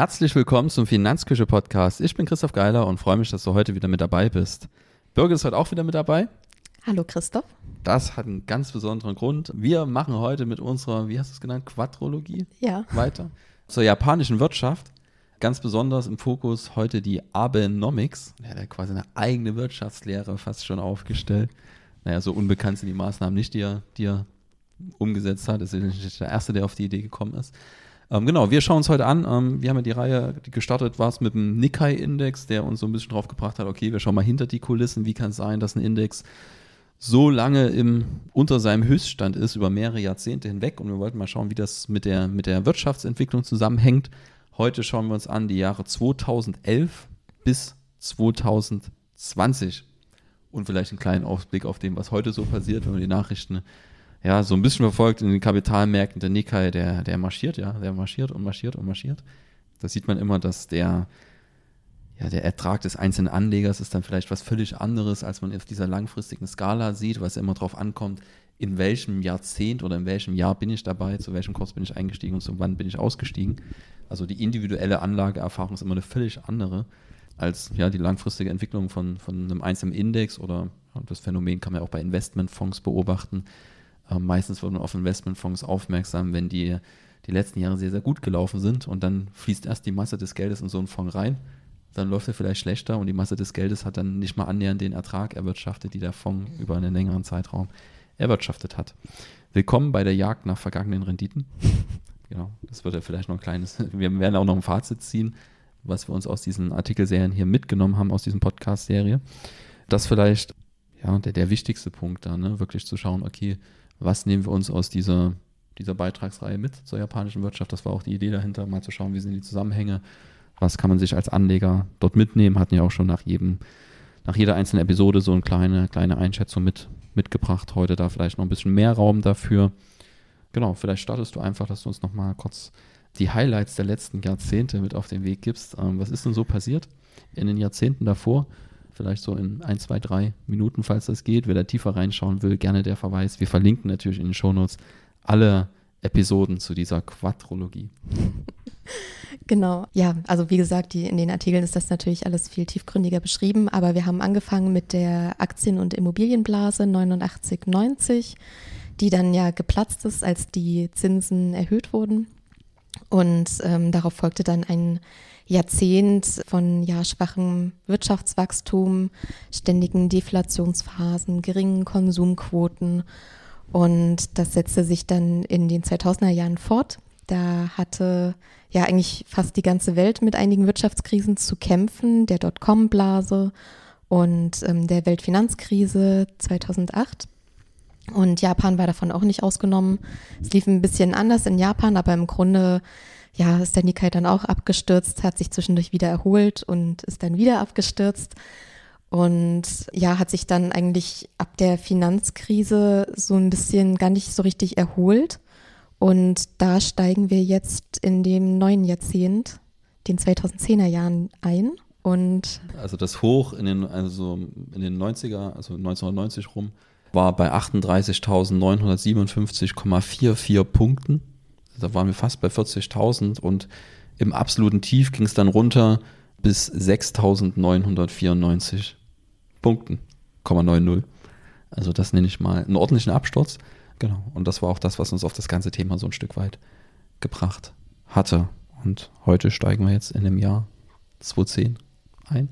Herzlich willkommen zum Finanzküche Podcast. Ich bin Christoph Geiler und freue mich, dass du heute wieder mit dabei bist. Birgit ist heute auch wieder mit dabei. Hallo Christoph. Das hat einen ganz besonderen Grund. Wir machen heute mit unserer, wie hast du es genannt, Quadrologie ja. weiter zur japanischen Wirtschaft. Ganz besonders im Fokus heute die Abenomics. Er hat quasi eine eigene Wirtschaftslehre fast schon aufgestellt. Naja, so unbekannt sind die Maßnahmen nicht, die er, die er umgesetzt hat. Das ist nicht der Erste, der auf die Idee gekommen ist. Ähm, genau, wir schauen uns heute an. Ähm, wir haben ja die Reihe, die gestartet war es mit dem Nikkei-Index, der uns so ein bisschen drauf gebracht hat, okay, wir schauen mal hinter die Kulissen. Wie kann es sein, dass ein Index so lange im, unter seinem Höchststand ist, über mehrere Jahrzehnte hinweg? Und wir wollten mal schauen, wie das mit der, mit der Wirtschaftsentwicklung zusammenhängt. Heute schauen wir uns an die Jahre 2011 bis 2020 und vielleicht einen kleinen Ausblick auf dem, was heute so passiert, wenn wir die Nachrichten ja, so ein bisschen verfolgt in den Kapitalmärkten. Der Nikkei, der, der marschiert, ja, der marschiert und marschiert und marschiert. Da sieht man immer, dass der, ja, der Ertrag des einzelnen Anlegers ist dann vielleicht was völlig anderes, als man auf dieser langfristigen Skala sieht, was immer darauf ankommt, in welchem Jahrzehnt oder in welchem Jahr bin ich dabei, zu welchem Kurs bin ich eingestiegen und zu wann bin ich ausgestiegen. Also die individuelle Anlageerfahrung ist immer eine völlig andere als ja, die langfristige Entwicklung von, von einem einzelnen Index oder ja, das Phänomen kann man auch bei Investmentfonds beobachten meistens wird man auf Investmentfonds aufmerksam, wenn die die letzten Jahre sehr, sehr gut gelaufen sind und dann fließt erst die Masse des Geldes in so einen Fonds rein. Dann läuft er vielleicht schlechter und die Masse des Geldes hat dann nicht mal annähernd den Ertrag erwirtschaftet, die der Fonds über einen längeren Zeitraum erwirtschaftet hat. Willkommen bei der Jagd nach vergangenen Renditen. genau, das wird ja vielleicht noch ein kleines, wir werden auch noch ein Fazit ziehen, was wir uns aus diesen Artikelserien hier mitgenommen haben, aus diesem Podcast-Serie. Das vielleicht, ja, der, der wichtigste Punkt da, ne, wirklich zu schauen, okay, was nehmen wir uns aus dieser, dieser Beitragsreihe mit zur japanischen Wirtschaft. Das war auch die Idee dahinter, mal zu schauen, wie sind die Zusammenhänge, was kann man sich als Anleger dort mitnehmen. Hatten ja auch schon nach jedem, nach jeder einzelnen Episode so eine kleine, kleine Einschätzung mit, mitgebracht. Heute da vielleicht noch ein bisschen mehr Raum dafür. Genau, vielleicht startest du einfach, dass du uns nochmal kurz die Highlights der letzten Jahrzehnte mit auf den Weg gibst. Ähm, was ist denn so passiert in den Jahrzehnten davor? Vielleicht so in ein, zwei, drei Minuten, falls das geht. Wer da tiefer reinschauen will, gerne der Verweis. Wir verlinken natürlich in den Shownotes alle Episoden zu dieser Quadrologie. Genau, ja, also wie gesagt, die, in den Artikeln ist das natürlich alles viel tiefgründiger beschrieben, aber wir haben angefangen mit der Aktien- und Immobilienblase 89, 90, die dann ja geplatzt ist, als die Zinsen erhöht wurden. Und ähm, darauf folgte dann ein Jahrzehnt von ja, schwachem Wirtschaftswachstum, ständigen Deflationsphasen, geringen Konsumquoten. Und das setzte sich dann in den 2000er Jahren fort. Da hatte ja eigentlich fast die ganze Welt mit einigen Wirtschaftskrisen zu kämpfen, der Dotcom-Blase und ähm, der Weltfinanzkrise 2008. Und Japan war davon auch nicht ausgenommen. Es lief ein bisschen anders in Japan, aber im Grunde ja, ist der Nikkei dann auch abgestürzt, hat sich zwischendurch wieder erholt und ist dann wieder abgestürzt. Und ja, hat sich dann eigentlich ab der Finanzkrise so ein bisschen gar nicht so richtig erholt. Und da steigen wir jetzt in dem neuen Jahrzehnt, den 2010er Jahren ein. Und also das Hoch in den, also in den 90er, also 1990 rum, war bei 38.957,44 Punkten. Da waren wir fast bei 40.000 und im absoluten Tief ging es dann runter bis 6.994 Punkten, 0,90. Also das nenne ich mal einen ordentlichen Absturz. Genau. Und das war auch das, was uns auf das ganze Thema so ein Stück weit gebracht hatte. Und heute steigen wir jetzt in dem Jahr 2010 ein.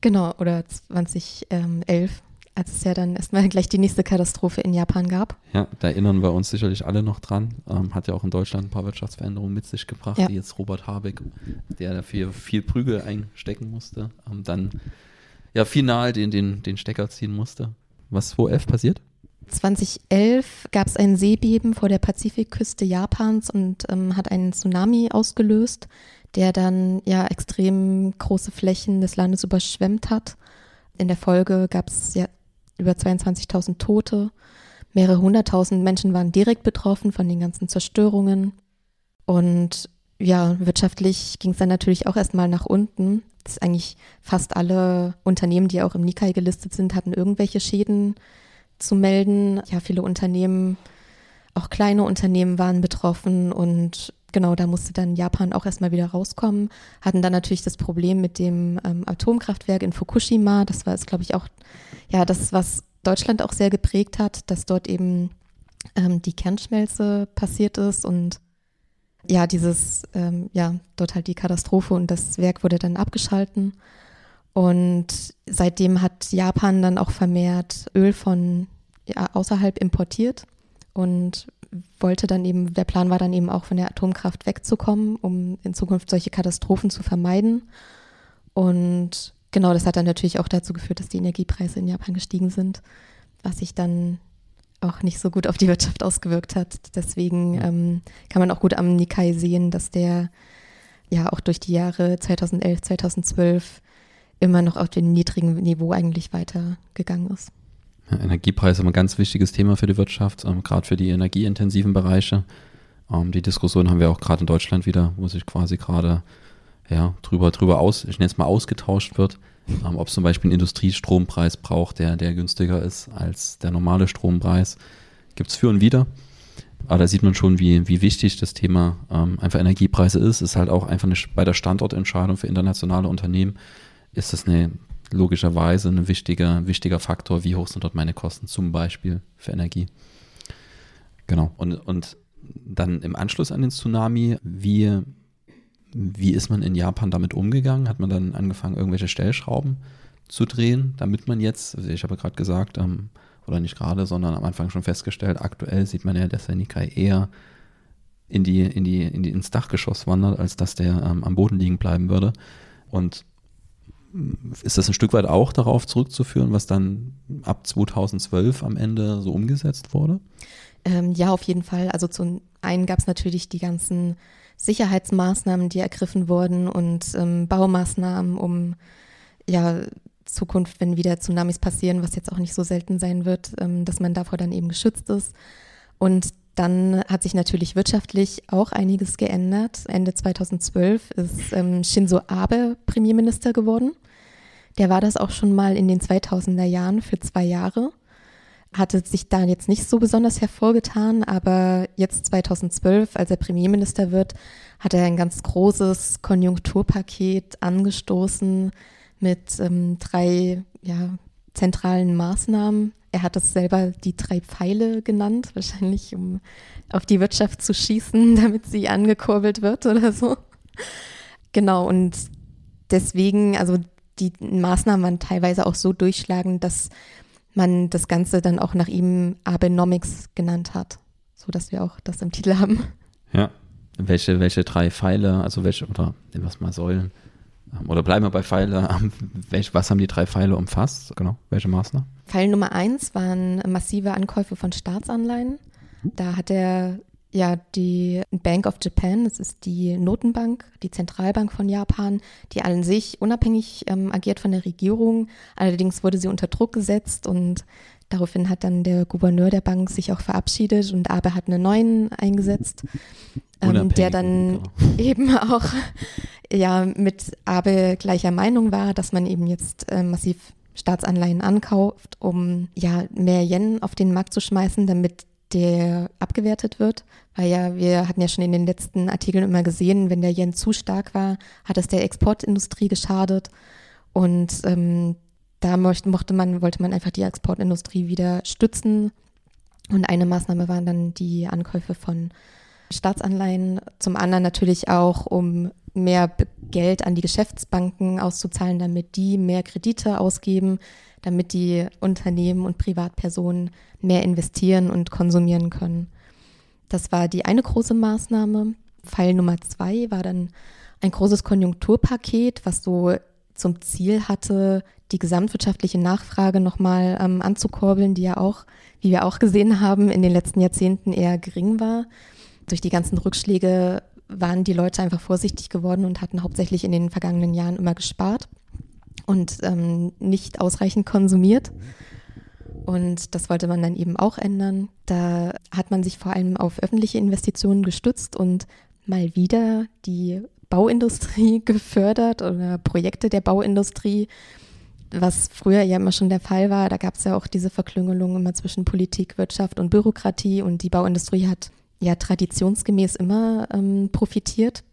Genau, oder 2011 als es ja dann erstmal gleich die nächste Katastrophe in Japan gab. Ja, da erinnern wir uns sicherlich alle noch dran. Ähm, hat ja auch in Deutschland ein paar Wirtschaftsveränderungen mit sich gebracht, ja. die jetzt Robert Habeck, der dafür viel Prügel einstecken musste, ähm, dann ja final den, den, den Stecker ziehen musste. Was 2011 passiert? 2011 gab es ein Seebeben vor der Pazifikküste Japans und ähm, hat einen Tsunami ausgelöst, der dann ja extrem große Flächen des Landes überschwemmt hat. In der Folge gab es ja über 22.000 Tote. Mehrere hunderttausend Menschen waren direkt betroffen von den ganzen Zerstörungen. Und ja, wirtschaftlich ging es dann natürlich auch erstmal nach unten. Das ist eigentlich fast alle Unternehmen, die auch im Nikkei gelistet sind, hatten irgendwelche Schäden zu melden. Ja, viele Unternehmen, auch kleine Unternehmen waren betroffen und genau, da musste dann Japan auch erstmal wieder rauskommen. Hatten dann natürlich das Problem mit dem ähm, Atomkraftwerk in Fukushima. Das war, glaube ich, auch, ja, das, was Deutschland auch sehr geprägt hat, dass dort eben ähm, die Kernschmelze passiert ist und ja, dieses, ähm, ja, dort halt die Katastrophe und das Werk wurde dann abgeschalten. Und seitdem hat Japan dann auch vermehrt Öl von ja, außerhalb importiert und wollte dann eben, der Plan war dann eben auch von der Atomkraft wegzukommen, um in Zukunft solche Katastrophen zu vermeiden. Und genau, das hat dann natürlich auch dazu geführt, dass die Energiepreise in Japan gestiegen sind, was sich dann auch nicht so gut auf die Wirtschaft ausgewirkt hat. Deswegen ähm, kann man auch gut am Nikkei sehen, dass der ja auch durch die Jahre 2011, 2012 immer noch auf dem niedrigen Niveau eigentlich weitergegangen ist. Ja, Energiepreis ist ein ganz wichtiges Thema für die Wirtschaft, ähm, gerade für die energieintensiven Bereiche. Ähm, die Diskussion haben wir auch gerade in Deutschland wieder, wo sich quasi gerade ja, drüber, drüber aus, ich nenne es mal ausgetauscht wird, ähm, ob es zum Beispiel einen Industriestrompreis braucht, der, der günstiger ist als der normale Strompreis. Gibt es für und wieder. Aber da sieht man schon, wie, wie wichtig das Thema ähm, einfach Energiepreise ist. Ist halt auch einfach eine, bei der Standortentscheidung für internationale Unternehmen ist das eine logischerweise ein wichtiger, wichtiger Faktor, wie hoch sind dort meine Kosten, zum Beispiel für Energie. Genau. Und, und dann im Anschluss an den Tsunami, wie, wie ist man in Japan damit umgegangen? Hat man dann angefangen, irgendwelche Stellschrauben zu drehen, damit man jetzt, also ich habe gerade gesagt, ähm, oder nicht gerade, sondern am Anfang schon festgestellt, aktuell sieht man ja, dass der Nikkei eher in die, in die, in die, ins Dachgeschoss wandert, als dass der ähm, am Boden liegen bleiben würde. Und ist das ein Stück weit auch darauf zurückzuführen, was dann ab 2012 am Ende so umgesetzt wurde? Ähm, ja, auf jeden Fall. Also zum einen gab es natürlich die ganzen Sicherheitsmaßnahmen, die ergriffen wurden und ähm, Baumaßnahmen, um ja Zukunft, wenn wieder Tsunamis passieren, was jetzt auch nicht so selten sein wird, ähm, dass man davor dann eben geschützt ist. Und dann hat sich natürlich wirtschaftlich auch einiges geändert. Ende 2012 ist ähm, Shinzo Abe Premierminister geworden. Der war das auch schon mal in den 2000er Jahren für zwei Jahre. Hatte sich da jetzt nicht so besonders hervorgetan, aber jetzt 2012, als er Premierminister wird, hat er ein ganz großes Konjunkturpaket angestoßen mit ähm, drei ja, zentralen Maßnahmen, er hat es selber die drei Pfeile genannt, wahrscheinlich um auf die Wirtschaft zu schießen, damit sie angekurbelt wird oder so. Genau, und deswegen, also die Maßnahmen waren teilweise auch so durchschlagend, dass man das Ganze dann auch nach ihm Abenomics genannt hat, so dass wir auch das im Titel haben. Ja, welche, welche drei Pfeile, also welche, oder was mal Säulen, oder bleiben wir bei Pfeile, was haben die drei Pfeile umfasst? Genau, welche Maßnahmen? Pfeil Nummer eins waren massive Ankäufe von Staatsanleihen. Da hat er ja die Bank of Japan, das ist die Notenbank, die Zentralbank von Japan, die an sich unabhängig ähm, agiert von der Regierung. Allerdings wurde sie unter Druck gesetzt und daraufhin hat dann der Gouverneur der Bank sich auch verabschiedet und Abe hat einen neuen eingesetzt, ähm, der dann genau. eben auch ja mit Abe gleicher Meinung war, dass man eben jetzt äh, massiv Staatsanleihen ankauft, um ja mehr Yen auf den Markt zu schmeißen, damit der abgewertet wird. Weil ja, wir hatten ja schon in den letzten Artikeln immer gesehen, wenn der Yen zu stark war, hat es der Exportindustrie geschadet. Und ähm, da möchte, mochte man, wollte man einfach die Exportindustrie wieder stützen. Und eine Maßnahme waren dann die Ankäufe von Staatsanleihen. Zum anderen natürlich auch, um mehr Geld an die Geschäftsbanken auszuzahlen, damit die mehr Kredite ausgeben, damit die Unternehmen und Privatpersonen mehr investieren und konsumieren können. Das war die eine große Maßnahme. Pfeil Nummer zwei war dann ein großes Konjunkturpaket, was so zum Ziel hatte, die gesamtwirtschaftliche Nachfrage nochmal ähm, anzukurbeln, die ja auch, wie wir auch gesehen haben, in den letzten Jahrzehnten eher gering war. Durch die ganzen Rückschläge waren die Leute einfach vorsichtig geworden und hatten hauptsächlich in den vergangenen Jahren immer gespart und ähm, nicht ausreichend konsumiert. Und das wollte man dann eben auch ändern. Da hat man sich vor allem auf öffentliche Investitionen gestützt und mal wieder die Bauindustrie gefördert oder Projekte der Bauindustrie, was früher ja immer schon der Fall war. Da gab es ja auch diese Verklüngelung immer zwischen Politik, Wirtschaft und Bürokratie und die Bauindustrie hat ja traditionsgemäß immer ähm, profitiert.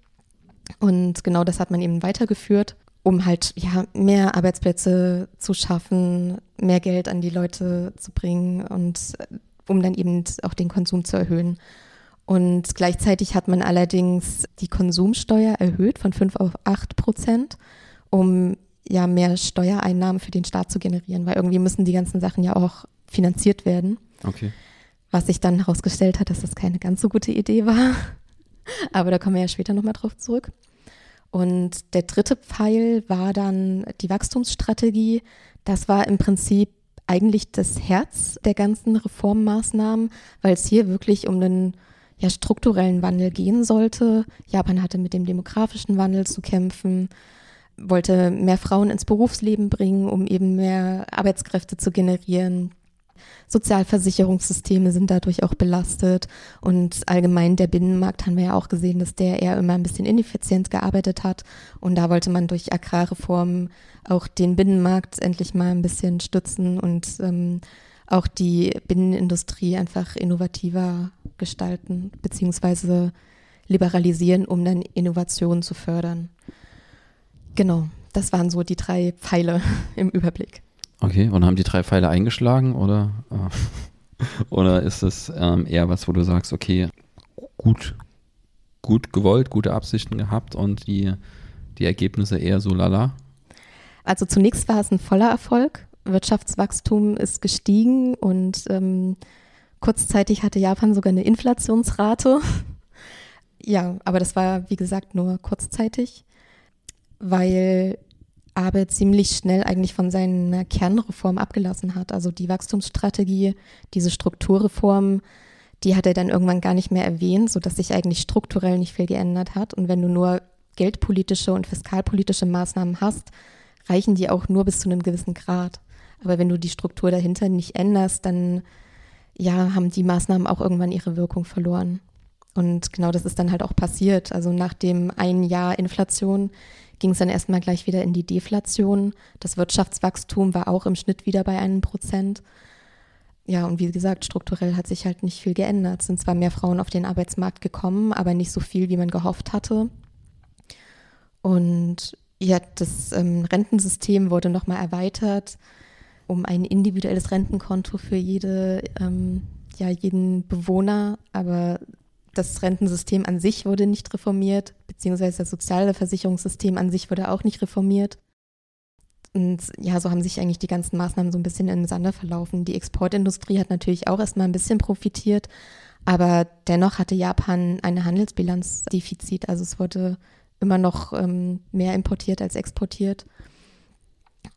Und genau das hat man eben weitergeführt, um halt ja mehr Arbeitsplätze zu schaffen, mehr Geld an die Leute zu bringen und äh, um dann eben auch den Konsum zu erhöhen. Und gleichzeitig hat man allerdings die Konsumsteuer erhöht von 5 auf 8 Prozent, um ja mehr Steuereinnahmen für den Staat zu generieren, weil irgendwie müssen die ganzen Sachen ja auch finanziert werden. Okay. Was sich dann herausgestellt hat, dass das keine ganz so gute Idee war. Aber da kommen wir ja später nochmal drauf zurück. Und der dritte Pfeil war dann die Wachstumsstrategie. Das war im Prinzip eigentlich das Herz der ganzen Reformmaßnahmen, weil es hier wirklich um einen ja, strukturellen Wandel gehen sollte. Japan hatte mit dem demografischen Wandel zu kämpfen, wollte mehr Frauen ins Berufsleben bringen, um eben mehr Arbeitskräfte zu generieren. Sozialversicherungssysteme sind dadurch auch belastet und allgemein der Binnenmarkt haben wir ja auch gesehen, dass der eher immer ein bisschen ineffizient gearbeitet hat und da wollte man durch Agrarreformen auch den Binnenmarkt endlich mal ein bisschen stützen und ähm, auch die Binnenindustrie einfach innovativer gestalten beziehungsweise liberalisieren, um dann Innovationen zu fördern. Genau, das waren so die drei Pfeile im Überblick. Okay, und haben die drei Pfeile eingeschlagen oder, äh, oder ist es ähm, eher was, wo du sagst, okay, gut, gut gewollt, gute Absichten gehabt und die, die Ergebnisse eher so lala? Also zunächst war es ein voller Erfolg. Wirtschaftswachstum ist gestiegen und ähm, kurzzeitig hatte Japan sogar eine Inflationsrate. ja, aber das war, wie gesagt, nur kurzzeitig, weil Abe ziemlich schnell eigentlich von seiner Kernreform abgelassen hat. Also die Wachstumsstrategie, diese Strukturreform, die hat er dann irgendwann gar nicht mehr erwähnt, sodass sich eigentlich strukturell nicht viel geändert hat. Und wenn du nur geldpolitische und fiskalpolitische Maßnahmen hast, reichen die auch nur bis zu einem gewissen Grad. Aber wenn du die Struktur dahinter nicht änderst, dann ja, haben die Maßnahmen auch irgendwann ihre Wirkung verloren. Und genau das ist dann halt auch passiert. Also nach dem ein Jahr Inflation ging es dann erstmal gleich wieder in die Deflation. Das Wirtschaftswachstum war auch im Schnitt wieder bei einem Prozent. Ja, und wie gesagt, strukturell hat sich halt nicht viel geändert. Es sind zwar mehr Frauen auf den Arbeitsmarkt gekommen, aber nicht so viel, wie man gehofft hatte. Und ja, das ähm, Rentensystem wurde nochmal erweitert um ein individuelles Rentenkonto für jede, ähm, ja, jeden Bewohner, aber das Rentensystem an sich wurde nicht reformiert, beziehungsweise das soziale Versicherungssystem an sich wurde auch nicht reformiert. Und ja, so haben sich eigentlich die ganzen Maßnahmen so ein bisschen in den verlaufen. Die Exportindustrie hat natürlich auch erstmal ein bisschen profitiert, aber dennoch hatte Japan eine Handelsbilanzdefizit. Also es wurde immer noch ähm, mehr importiert als exportiert.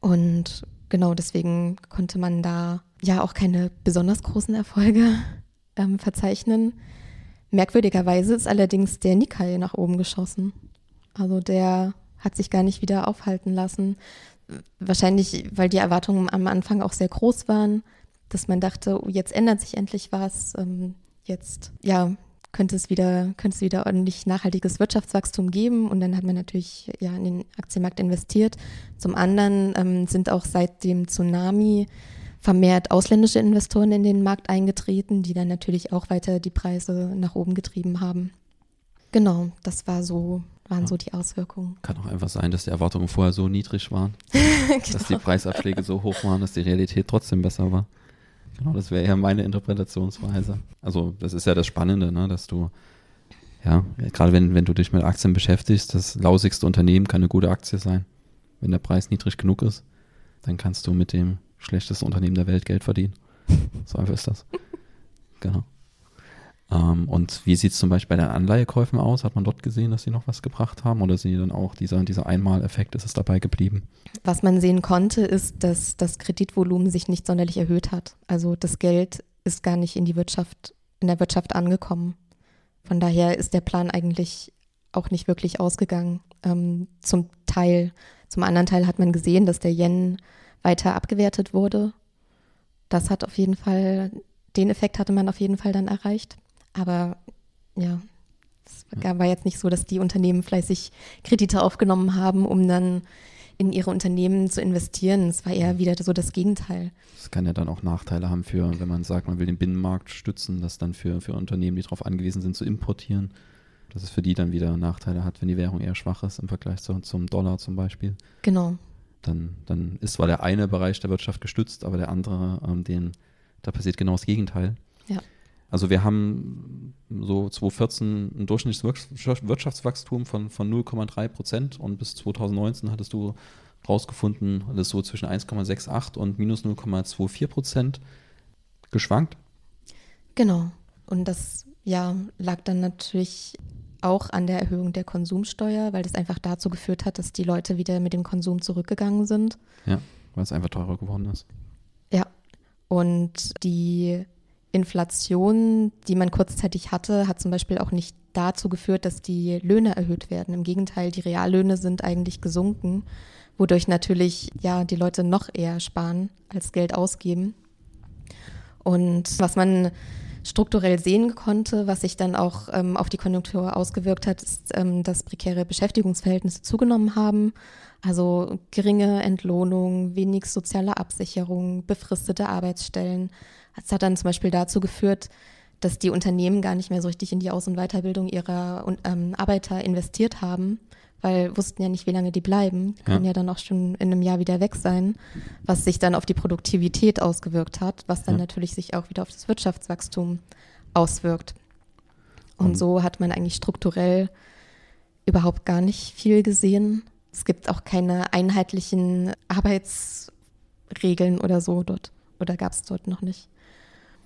Und genau deswegen konnte man da ja auch keine besonders großen Erfolge ähm, verzeichnen. Merkwürdigerweise ist allerdings der Nikkei nach oben geschossen. Also der hat sich gar nicht wieder aufhalten lassen. Wahrscheinlich, weil die Erwartungen am Anfang auch sehr groß waren, dass man dachte, oh, jetzt ändert sich endlich was. Ähm, jetzt, ja, könnte es wieder, könnte es wieder ordentlich nachhaltiges Wirtschaftswachstum geben. Und dann hat man natürlich ja in den Aktienmarkt investiert. Zum anderen ähm, sind auch seit dem Tsunami vermehrt ausländische Investoren in den Markt eingetreten, die dann natürlich auch weiter die Preise nach oben getrieben haben. Genau, das war so, waren ja. so die Auswirkungen. Kann auch einfach sein, dass die Erwartungen vorher so niedrig waren, genau. dass die Preisabschläge so hoch waren, dass die Realität trotzdem besser war. Genau, das wäre ja meine Interpretationsweise. Also das ist ja das Spannende, ne, dass du, ja, gerade wenn, wenn du dich mit Aktien beschäftigst, das lausigste Unternehmen kann eine gute Aktie sein. Wenn der Preis niedrig genug ist, dann kannst du mit dem schlechtesten Unternehmen der Welt Geld verdienen. So einfach ist das. Genau. Ähm, und wie sieht es zum Beispiel bei den Anleihekäufen aus? Hat man dort gesehen, dass sie noch was gebracht haben? Oder sind die dann auch dieser, dieser Einmaleffekt, ist es dabei geblieben? Was man sehen konnte, ist, dass das Kreditvolumen sich nicht sonderlich erhöht hat. Also das Geld ist gar nicht in die Wirtschaft, in der Wirtschaft angekommen. Von daher ist der Plan eigentlich auch nicht wirklich ausgegangen. Ähm, zum Teil. Zum anderen Teil hat man gesehen, dass der Yen weiter abgewertet wurde. Das hat auf jeden Fall, den Effekt hatte man auf jeden Fall dann erreicht. Aber ja, es war jetzt nicht so, dass die Unternehmen fleißig Kredite aufgenommen haben, um dann in ihre Unternehmen zu investieren. Es war eher wieder so das Gegenteil. Das kann ja dann auch Nachteile haben für, wenn man sagt, man will den Binnenmarkt stützen, das dann für, für Unternehmen, die darauf angewiesen sind, zu importieren, dass es für die dann wieder Nachteile hat, wenn die Währung eher schwach ist im Vergleich zu, zum Dollar zum Beispiel. Genau. Dann, dann ist zwar der eine Bereich der Wirtschaft gestützt, aber der andere, ähm, den, da passiert genau das Gegenteil. Ja. Also wir haben so 2014 ein Durchschnittswirtschaftswachstum von, von 0,3 Prozent und bis 2019 hattest du rausgefunden, das ist so zwischen 1,68 und minus 0,24 Prozent geschwankt. Genau. Und das ja, lag dann natürlich auch an der Erhöhung der Konsumsteuer, weil das einfach dazu geführt hat, dass die Leute wieder mit dem Konsum zurückgegangen sind. Ja, weil es einfach teurer geworden ist. Ja. Und die Inflation, die man kurzzeitig hatte, hat zum Beispiel auch nicht dazu geführt, dass die Löhne erhöht werden. Im Gegenteil, die Reallöhne sind eigentlich gesunken, wodurch natürlich ja die Leute noch eher sparen als Geld ausgeben. Und was man strukturell sehen konnte, was sich dann auch ähm, auf die Konjunktur ausgewirkt hat, ist, ähm, dass prekäre Beschäftigungsverhältnisse zugenommen haben. Also geringe Entlohnung, wenig soziale Absicherung, befristete Arbeitsstellen. Das hat dann zum Beispiel dazu geführt, dass die Unternehmen gar nicht mehr so richtig in die Aus- und Weiterbildung ihrer ähm, Arbeiter investiert haben, weil wussten ja nicht, wie lange die bleiben. Die können ja. ja dann auch schon in einem Jahr wieder weg sein, was sich dann auf die Produktivität ausgewirkt hat, was dann ja. natürlich sich auch wieder auf das Wirtschaftswachstum auswirkt. Und, und so hat man eigentlich strukturell überhaupt gar nicht viel gesehen. Es gibt auch keine einheitlichen Arbeitsregeln oder so dort. Oder gab es dort noch nicht.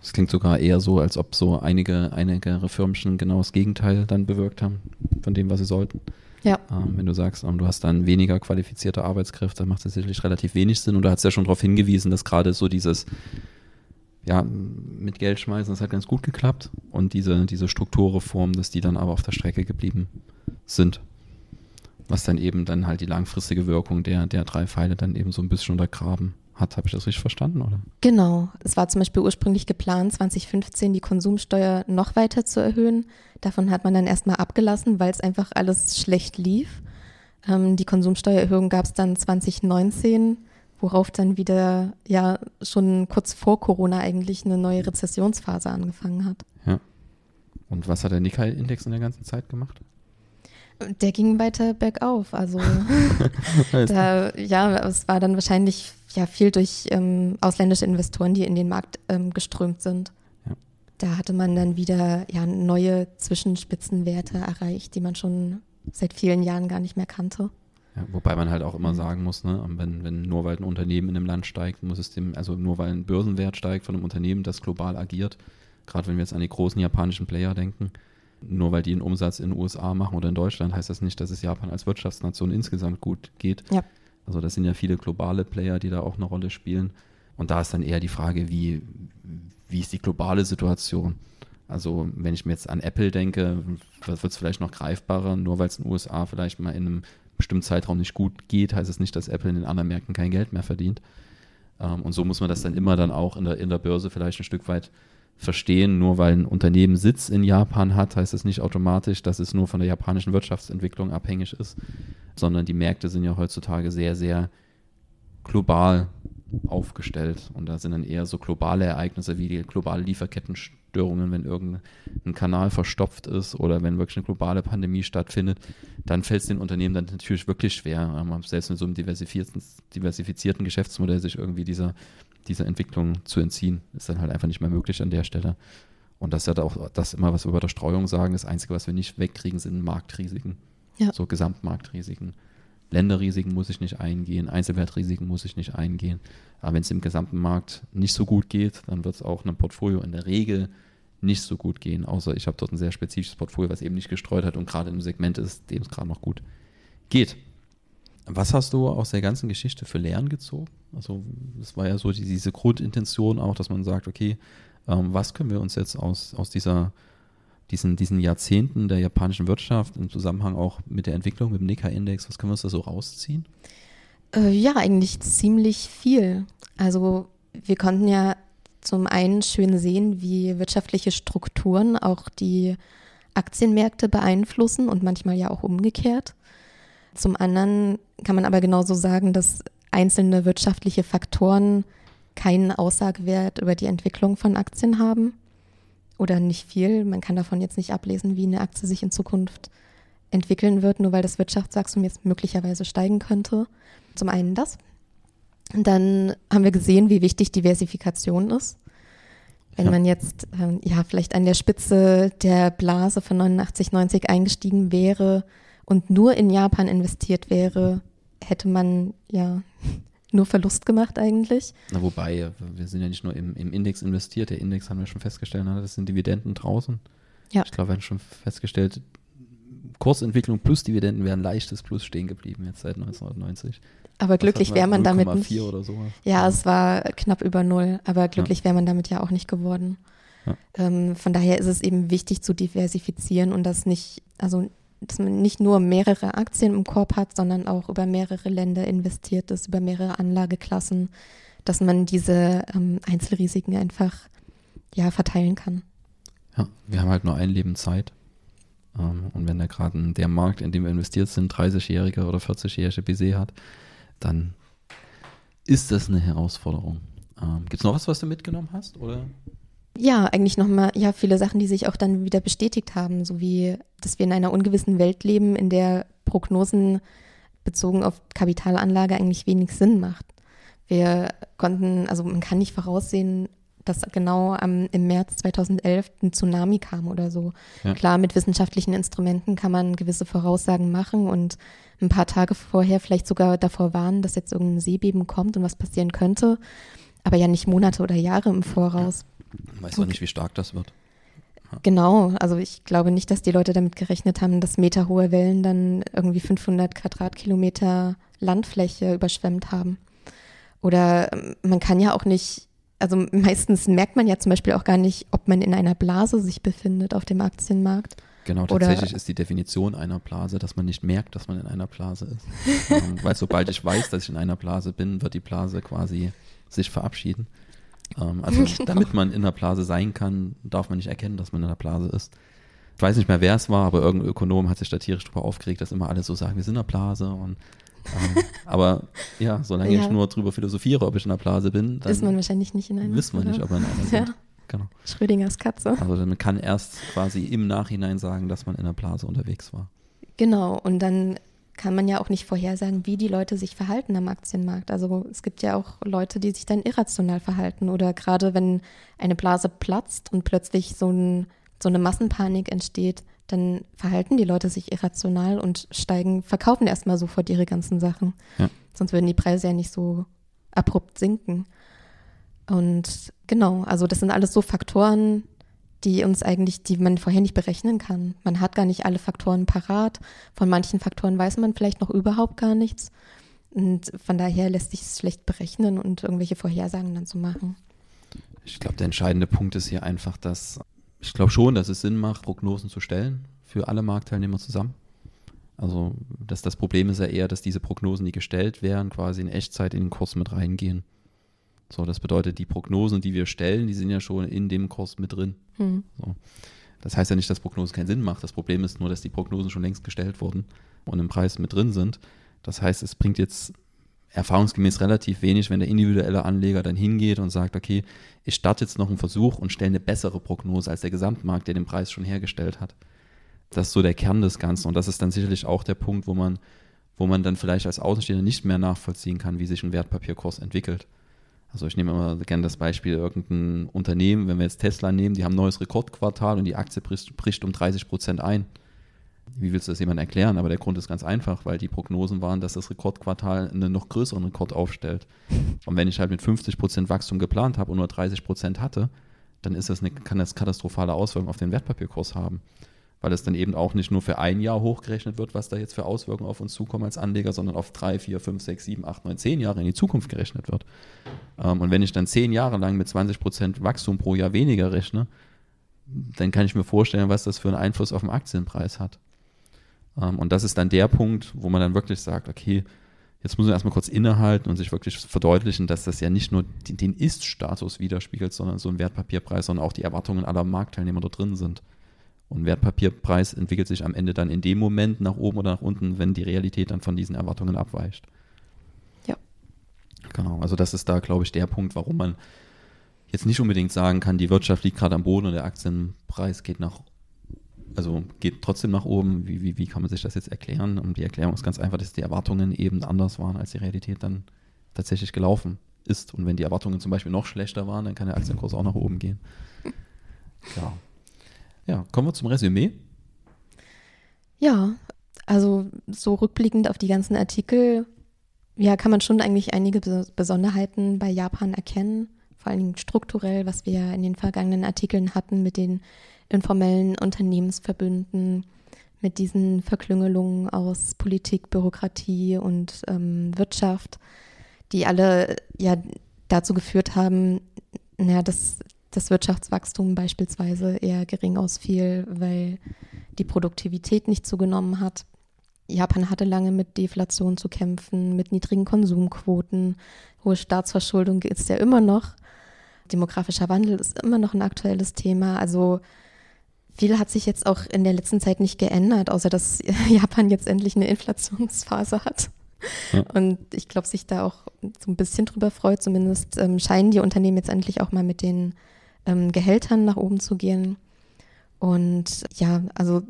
Es klingt sogar eher so, als ob so einige, einige Firmen genau das Gegenteil dann bewirkt haben von dem, was sie sollten. Ja. Ähm, wenn du sagst, ähm, du hast dann weniger qualifizierte Arbeitskräfte, dann macht das sicherlich relativ wenig Sinn. Und du hast ja schon darauf hingewiesen, dass gerade so dieses, ja, mit Geld schmeißen, das hat ganz gut geklappt. Und diese, diese Strukturreform, dass die dann aber auf der Strecke geblieben sind. Was dann eben dann halt die langfristige Wirkung der, der drei Pfeile dann eben so ein bisschen untergraben hat. Habe ich das richtig verstanden, oder? Genau. Es war zum Beispiel ursprünglich geplant, 2015 die Konsumsteuer noch weiter zu erhöhen. Davon hat man dann erstmal abgelassen, weil es einfach alles schlecht lief. Ähm, die Konsumsteuererhöhung gab es dann 2019, worauf dann wieder ja schon kurz vor Corona eigentlich eine neue Rezessionsphase angefangen hat. Ja. Und was hat der Nikkei-Index in der ganzen Zeit gemacht? Der ging weiter bergauf. Also da, ja, es war dann wahrscheinlich ja viel durch ähm, ausländische Investoren, die in den Markt ähm, geströmt sind. Ja. Da hatte man dann wieder ja, neue Zwischenspitzenwerte erreicht, die man schon seit vielen Jahren gar nicht mehr kannte. Ja, wobei man halt auch immer sagen muss, ne, wenn, wenn nur weil ein Unternehmen in einem Land steigt, muss es dem, also nur weil ein Börsenwert steigt von einem Unternehmen, das global agiert, gerade wenn wir jetzt an die großen japanischen Player denken, nur weil die einen Umsatz in den USA machen oder in Deutschland, heißt das nicht, dass es Japan als Wirtschaftsnation insgesamt gut geht. Ja. Also das sind ja viele globale Player, die da auch eine Rolle spielen. Und da ist dann eher die Frage, wie, wie ist die globale Situation? Also wenn ich mir jetzt an Apple denke, wird es vielleicht noch greifbarer, nur weil es in den USA vielleicht mal in einem bestimmten Zeitraum nicht gut geht, heißt es nicht, dass Apple in den anderen Märkten kein Geld mehr verdient. Ähm, und so muss man das dann immer dann auch in der, in der Börse vielleicht ein Stück weit verstehen, nur weil ein Unternehmen Sitz in Japan hat, heißt es nicht automatisch, dass es nur von der japanischen Wirtschaftsentwicklung abhängig ist, sondern die Märkte sind ja heutzutage sehr, sehr global aufgestellt. Und da sind dann eher so globale Ereignisse wie die globale Lieferkettenstörungen, wenn irgendein Kanal verstopft ist oder wenn wirklich eine globale Pandemie stattfindet, dann fällt es den Unternehmen dann natürlich wirklich schwer, selbst mit so einem diversifizierten, diversifizierten Geschäftsmodell sich irgendwie dieser dieser Entwicklung zu entziehen. Ist dann halt einfach nicht mehr möglich an der Stelle. Und das ist ja auch das immer, was wir über der Streuung sagen. Das Einzige, was wir nicht wegkriegen, sind Marktrisiken. Ja. So Gesamtmarktrisiken. Länderrisiken muss ich nicht eingehen, Einzelwertrisiken muss ich nicht eingehen. Aber wenn es im gesamten Markt nicht so gut geht, dann wird es auch einem Portfolio in der Regel nicht so gut gehen, außer ich habe dort ein sehr spezifisches Portfolio, was eben nicht gestreut hat und gerade im Segment ist, dem es gerade noch gut geht. Was hast du aus der ganzen Geschichte für Lernen gezogen? Also es war ja so die, diese Grundintention auch, dass man sagt, okay, ähm, was können wir uns jetzt aus, aus dieser, diesen, diesen Jahrzehnten der japanischen Wirtschaft im Zusammenhang auch mit der Entwicklung, mit dem Nikkei-Index, was können wir uns da so rausziehen? Äh, ja, eigentlich ziemlich viel. Also wir konnten ja zum einen schön sehen, wie wirtschaftliche Strukturen auch die Aktienmärkte beeinflussen und manchmal ja auch umgekehrt. Zum anderen kann man aber genauso sagen, dass einzelne wirtschaftliche Faktoren keinen Aussagewert über die Entwicklung von Aktien haben oder nicht viel. Man kann davon jetzt nicht ablesen, wie eine Aktie sich in Zukunft entwickeln wird, nur weil das Wirtschaftswachstum jetzt möglicherweise steigen könnte. Zum einen das. Und dann haben wir gesehen, wie wichtig Diversifikation ist. Wenn man jetzt ähm, ja vielleicht an der Spitze der Blase von 89, 90 eingestiegen wäre und nur in Japan investiert wäre, hätte man ja nur Verlust gemacht eigentlich. Na, wobei, wir sind ja nicht nur im, im Index investiert. Der Index haben wir schon festgestellt, ne, das sind Dividenden draußen. Ja. Ich glaube, wir haben schon festgestellt, Kursentwicklung plus Dividenden wären leichtes Plus stehen geblieben jetzt seit 1990. Aber glücklich wäre man damit nicht. Oder so. Ja, es war knapp über null, aber glücklich ja. wäre man damit ja auch nicht geworden. Ja. Ähm, von daher ist es eben wichtig zu diversifizieren und das nicht, also dass man nicht nur mehrere Aktien im Korb hat, sondern auch über mehrere Länder investiert ist, über mehrere Anlageklassen, dass man diese ähm, Einzelrisiken einfach ja verteilen kann. Ja, wir haben halt nur ein Leben Zeit. Ähm, und wenn da gerade der Markt, in dem wir investiert sind, 30-jährige oder 40-jährige BC hat, dann ist das eine Herausforderung. Ähm, Gibt es noch was, was du mitgenommen hast? Oder? Ja, eigentlich nochmal, ja, viele Sachen, die sich auch dann wieder bestätigt haben, so wie, dass wir in einer ungewissen Welt leben, in der Prognosen bezogen auf Kapitalanlage eigentlich wenig Sinn macht. Wir konnten, also man kann nicht voraussehen, dass genau am, im März 2011 ein Tsunami kam oder so. Ja. Klar, mit wissenschaftlichen Instrumenten kann man gewisse Voraussagen machen und ein paar Tage vorher vielleicht sogar davor warnen, dass jetzt irgendein Seebeben kommt und was passieren könnte, aber ja nicht Monate oder Jahre im Voraus. Ja. Weiß auch nicht, wie stark das wird. Ja. Genau, also ich glaube nicht, dass die Leute damit gerechnet haben, dass meterhohe Wellen dann irgendwie 500 Quadratkilometer Landfläche überschwemmt haben. Oder ähm, man kann ja auch nicht also meistens merkt man ja zum Beispiel auch gar nicht, ob man in einer Blase sich befindet auf dem Aktienmarkt. Genau, tatsächlich Oder, ist die Definition einer Blase, dass man nicht merkt, dass man in einer Blase ist. ähm, weil sobald ich weiß, dass ich in einer Blase bin, wird die Blase quasi sich verabschieden. Ähm, also genau. damit man in einer Blase sein kann, darf man nicht erkennen, dass man in einer Blase ist. Ich weiß nicht mehr, wer es war, aber irgendein Ökonom hat sich da tierisch darüber aufgeregt, dass immer alle so sagen, wir sind in einer Blase und ähm, aber ja, solange ja. ich nur drüber philosophiere, ob ich in einer Blase bin, dann ist man wahrscheinlich nicht in einer. Wissen wir nicht, ob man in einer ja. Genau. Schrödingers Katze. Also man kann erst quasi im Nachhinein sagen, dass man in einer Blase unterwegs war. Genau, und dann kann man ja auch nicht vorhersagen, wie die Leute sich verhalten am Aktienmarkt. Also es gibt ja auch Leute, die sich dann irrational verhalten oder gerade wenn eine Blase platzt und plötzlich so, ein, so eine Massenpanik entsteht, dann verhalten die Leute sich irrational und steigen, verkaufen erstmal sofort ihre ganzen Sachen. Ja. Sonst würden die Preise ja nicht so abrupt sinken. Und genau, also das sind alles so Faktoren, die uns eigentlich, die man vorher nicht berechnen kann. Man hat gar nicht alle Faktoren parat. Von manchen Faktoren weiß man vielleicht noch überhaupt gar nichts. Und von daher lässt sich es schlecht berechnen und irgendwelche Vorhersagen dann zu machen. Ich glaube, der entscheidende Punkt ist hier einfach, dass ich glaube schon, dass es Sinn macht, Prognosen zu stellen für alle Marktteilnehmer zusammen. Also dass das Problem ist ja eher, dass diese Prognosen, die gestellt werden, quasi in Echtzeit in den Kurs mit reingehen. So, das bedeutet, die Prognosen, die wir stellen, die sind ja schon in dem Kurs mit drin. Hm. So. Das heißt ja nicht, dass Prognosen keinen Sinn machen. Das Problem ist nur, dass die Prognosen schon längst gestellt wurden und im Preis mit drin sind. Das heißt, es bringt jetzt erfahrungsgemäß relativ wenig, wenn der individuelle Anleger dann hingeht und sagt, okay, ich starte jetzt noch einen Versuch und stelle eine bessere Prognose als der Gesamtmarkt, der den Preis schon hergestellt hat. Das ist so der Kern des Ganzen und das ist dann sicherlich auch der Punkt, wo man, wo man dann vielleicht als Außenstehender nicht mehr nachvollziehen kann, wie sich ein Wertpapierkurs entwickelt. Also ich nehme immer gerne das Beispiel irgendein Unternehmen, wenn wir jetzt Tesla nehmen, die haben ein neues Rekordquartal und die Aktie bricht, bricht um 30 Prozent ein wie willst du das jemandem erklären? Aber der Grund ist ganz einfach, weil die Prognosen waren, dass das Rekordquartal einen noch größeren Rekord aufstellt. Und wenn ich halt mit 50 Prozent Wachstum geplant habe und nur 30 Prozent hatte, dann ist das eine, kann das katastrophale Auswirkungen auf den Wertpapierkurs haben. Weil es dann eben auch nicht nur für ein Jahr hochgerechnet wird, was da jetzt für Auswirkungen auf uns zukommen als Anleger, sondern auf drei, vier, fünf, sechs, sieben, acht, neun, zehn Jahre in die Zukunft gerechnet wird. Ähm, und wenn ich dann zehn Jahre lang mit 20 Prozent Wachstum pro Jahr weniger rechne, dann kann ich mir vorstellen, was das für einen Einfluss auf den Aktienpreis hat. Ähm, und das ist dann der Punkt, wo man dann wirklich sagt, okay, jetzt muss man erstmal kurz innehalten und sich wirklich verdeutlichen, dass das ja nicht nur den, Ist-Status widerspiegelt, sondern so ein Wertpapierpreis, sondern auch die Erwartungen aller Marktteilnehmer da drin sind. Und Wertpapierpreis entwickelt sich am Ende dann in dem Moment nach oben oder nach unten, wenn die Realität dann von diesen Erwartungen abweicht. Ja. Genau, also das ist da, glaube ich, der Punkt, warum man jetzt nicht unbedingt sagen kann, die Wirtschaft liegt gerade am Boden und der Aktienpreis geht nach, also geht trotzdem nach oben. Wie, wie, wie kann man sich das jetzt erklären? Und die Erklärung ist ganz einfach, dass die Erwartungen eben anders waren, als die Realität dann tatsächlich gelaufen ist. Und wenn die Erwartungen zum Beispiel noch schlechter waren, dann kann der Aktienkurs auch nach oben gehen. Ja. Ja, kommen wir zum Resümee. Ja, also so rückblickend auf die ganzen Artikel, ja, kann man schon eigentlich einige Besonderheiten bei Japan erkennen, vor allen Dingen strukturell, was wir in den vergangenen Artikeln hatten mit den informellen Unternehmensverbünden, mit diesen Verklüngelungen aus Politik, Bürokratie und ähm, Wirtschaft, die alle ja dazu geführt haben, ja, dass das Wirtschaftswachstum beispielsweise eher gering ausfiel, weil die Produktivität nicht zugenommen hat. Japan hatte lange mit Deflation zu kämpfen, mit niedrigen Konsumquoten. Hohe Staatsverschuldung es ja immer noch. Demografischer Wandel ist immer noch ein aktuelles Thema. Also viel hat sich jetzt auch in der letzten Zeit nicht geändert, außer dass Japan jetzt endlich eine Inflationsphase hat. Ja. Und ich glaube, sich da auch so ein bisschen drüber freut. Zumindest ähm, scheinen die Unternehmen jetzt endlich auch mal mit den ähm, Gehältern nach oben zu gehen. Und ja, also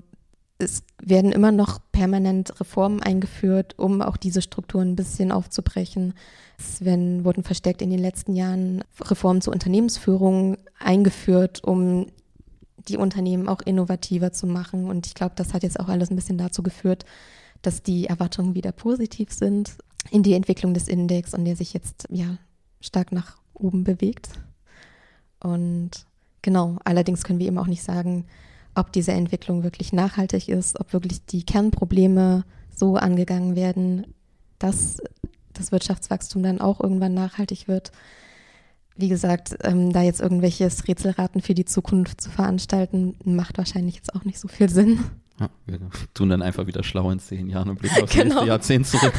es werden immer noch permanent Reformen eingeführt, um auch diese Strukturen ein bisschen aufzubrechen. Es werden, wurden verstärkt in den letzten Jahren Reformen zur Unternehmensführung eingeführt, um die Unternehmen auch innovativer zu machen. Und ich glaube, das hat jetzt auch alles ein bisschen dazu geführt, dass die Erwartungen wieder positiv sind in die Entwicklung des Index und der sich jetzt ja stark nach oben bewegt. Und genau, allerdings können wir eben auch nicht sagen, ob diese Entwicklung wirklich nachhaltig ist, ob wirklich die Kernprobleme so angegangen werden, dass das Wirtschaftswachstum dann auch irgendwann nachhaltig wird. Wie gesagt, ähm, da jetzt irgendwelches Rätselraten für die Zukunft zu veranstalten, macht wahrscheinlich jetzt auch nicht so viel Sinn. Ja, wir tun dann einfach wieder schlau in zehn Jahren und blicken aufs genau. nächste Jahrzehnt zurück.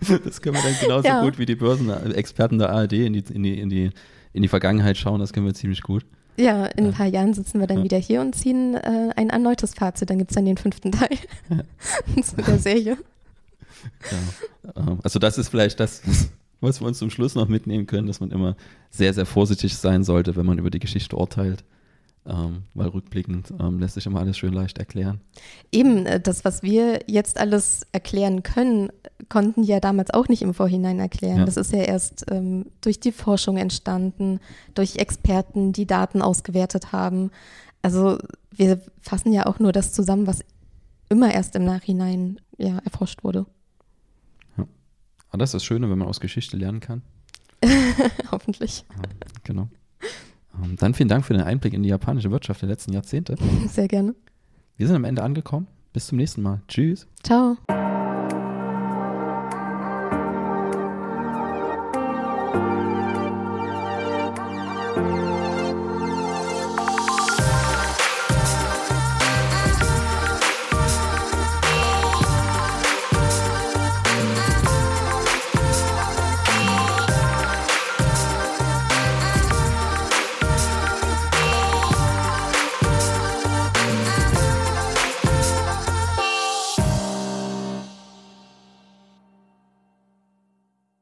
das können wir dann genauso ja. gut wie die Börsenexperten der ARD in die, in die, in die in die Vergangenheit schauen, das können wir ziemlich gut. Ja, in ein paar Jahren sitzen wir dann ja. wieder hier und ziehen äh, ein erneutes Fazit. Dann gibt es dann den fünften Teil zu der Serie. Ja. Ähm, also das ist vielleicht das, was wir uns zum Schluss noch mitnehmen können, dass man immer sehr, sehr vorsichtig sein sollte, wenn man über die Geschichte urteilt ähm, weil rückblickend ähm, lässt sich immer alles schön leicht erklären. Eben, äh, das, was wir jetzt alles erklären können, konnten ja damals auch nicht im Vorhinein erklären. Ja. Das ist ja erst ähm, durch die Forschung entstanden, durch Experten, die Daten ausgewertet haben. Also wir fassen ja auch nur das zusammen, was immer erst im Nachhinein ja, erforscht wurde. Ja. Aber das ist das Schöne, wenn man aus Geschichte lernen kann. Hoffentlich. Ja, genau. Ähm, dann vielen Dank für den Einblick in die japanische Wirtschaft der letzten Jahrzehnte. Sehr gerne. Wir sind am Ende angekommen. Bis zum nächsten Mal. Tschüss. Ciao.